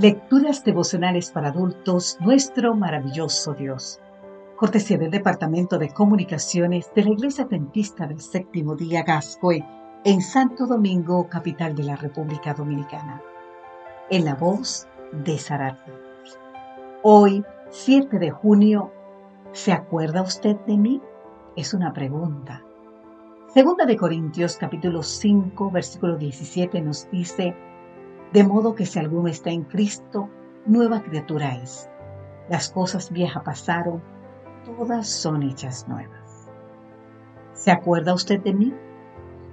Lecturas devocionales para adultos, nuestro maravilloso Dios. Cortesía del Departamento de Comunicaciones de la Iglesia Adventista del Séptimo Día Gascoy en Santo Domingo, capital de la República Dominicana. En la voz de Sarat. Hoy, 7 de junio, ¿se acuerda usted de mí? Es una pregunta. Segunda de Corintios capítulo 5 versículo 17 nos dice, de modo que si alguno está en Cristo, nueva criatura es. Las cosas viejas pasaron, todas son hechas nuevas. ¿Se acuerda usted de mí?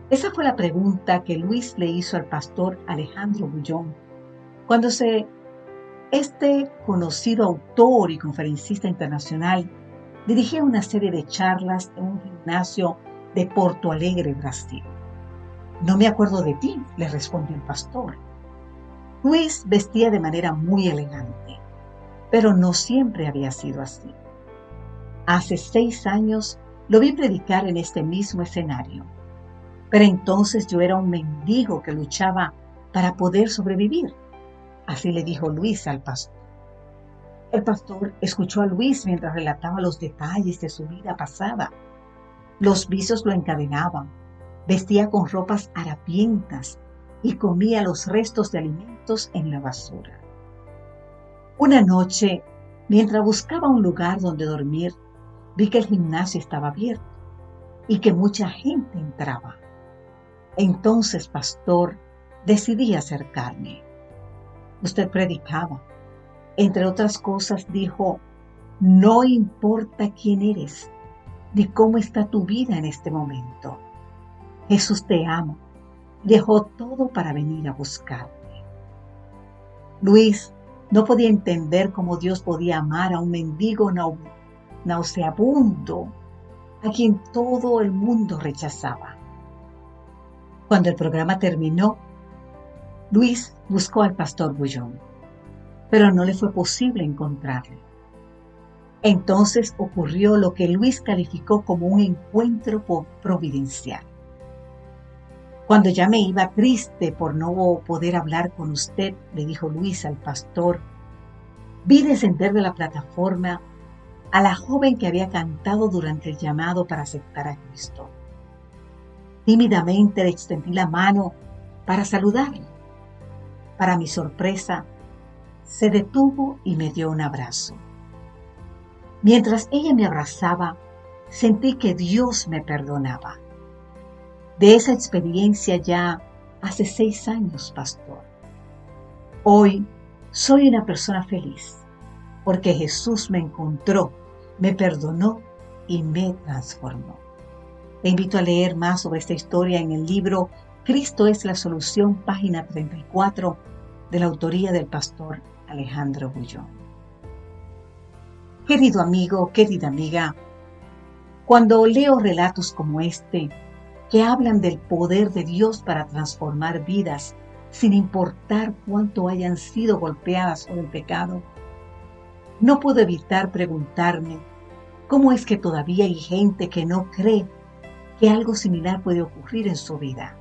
Esa fue la pregunta que Luis le hizo al pastor Alejandro Bullón cuando se este conocido autor y conferencista internacional dirigía una serie de charlas en un gimnasio de Porto Alegre, Brasil. No me acuerdo de ti, le respondió el pastor. Luis vestía de manera muy elegante, pero no siempre había sido así. Hace seis años lo vi predicar en este mismo escenario, pero entonces yo era un mendigo que luchaba para poder sobrevivir. Así le dijo Luis al pastor. El pastor escuchó a Luis mientras relataba los detalles de su vida pasada. Los visos lo encadenaban, vestía con ropas harapientas y comía los restos de alimentos en la basura. Una noche, mientras buscaba un lugar donde dormir, vi que el gimnasio estaba abierto y que mucha gente entraba. Entonces, pastor, decidí acercarme. Usted predicaba. Entre otras cosas dijo, no importa quién eres, ni cómo está tu vida en este momento. Jesús te ama dejó todo para venir a buscarme. Luis no podía entender cómo Dios podía amar a un mendigo nauseabundo a quien todo el mundo rechazaba. Cuando el programa terminó, Luis buscó al pastor Bullón, pero no le fue posible encontrarle. Entonces ocurrió lo que Luis calificó como un encuentro providencial. Cuando ya me iba triste por no poder hablar con usted, le dijo Luis al pastor, vi descender de la plataforma a la joven que había cantado durante el llamado para aceptar a Cristo. Tímidamente le extendí la mano para saludarle. Para mi sorpresa, se detuvo y me dio un abrazo. Mientras ella me abrazaba, sentí que Dios me perdonaba de esa experiencia ya hace seis años, pastor. Hoy soy una persona feliz porque Jesús me encontró, me perdonó y me transformó. Te invito a leer más sobre esta historia en el libro Cristo es la solución, página 34, de la autoría del pastor Alejandro Bullón. Querido amigo, querida amiga, cuando leo relatos como este, que hablan del poder de Dios para transformar vidas sin importar cuánto hayan sido golpeadas por el pecado, no puedo evitar preguntarme cómo es que todavía hay gente que no cree que algo similar puede ocurrir en su vida.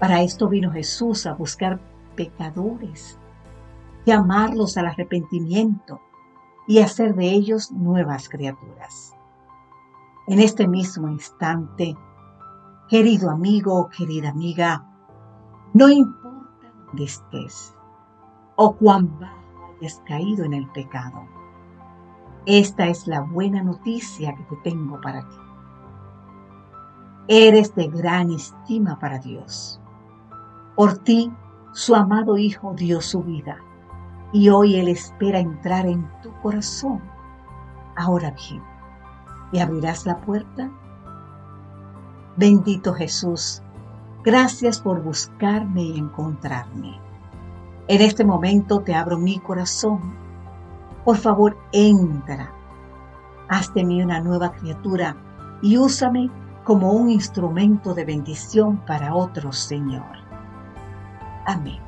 Para esto vino Jesús a buscar pecadores, llamarlos al arrepentimiento y hacer de ellos nuevas criaturas. En este mismo instante, Querido amigo querida amiga, no importa dónde estés o cuán bajo hayas caído en el pecado, esta es la buena noticia que te tengo para ti. Eres de gran estima para Dios. Por ti, su amado Hijo dio su vida y hoy Él espera entrar en tu corazón. Ahora bien, ¿le abrirás la puerta? Bendito Jesús, gracias por buscarme y encontrarme. En este momento te abro mi corazón. Por favor, entra. Haz de mí una nueva criatura y úsame como un instrumento de bendición para otros, Señor. Amén.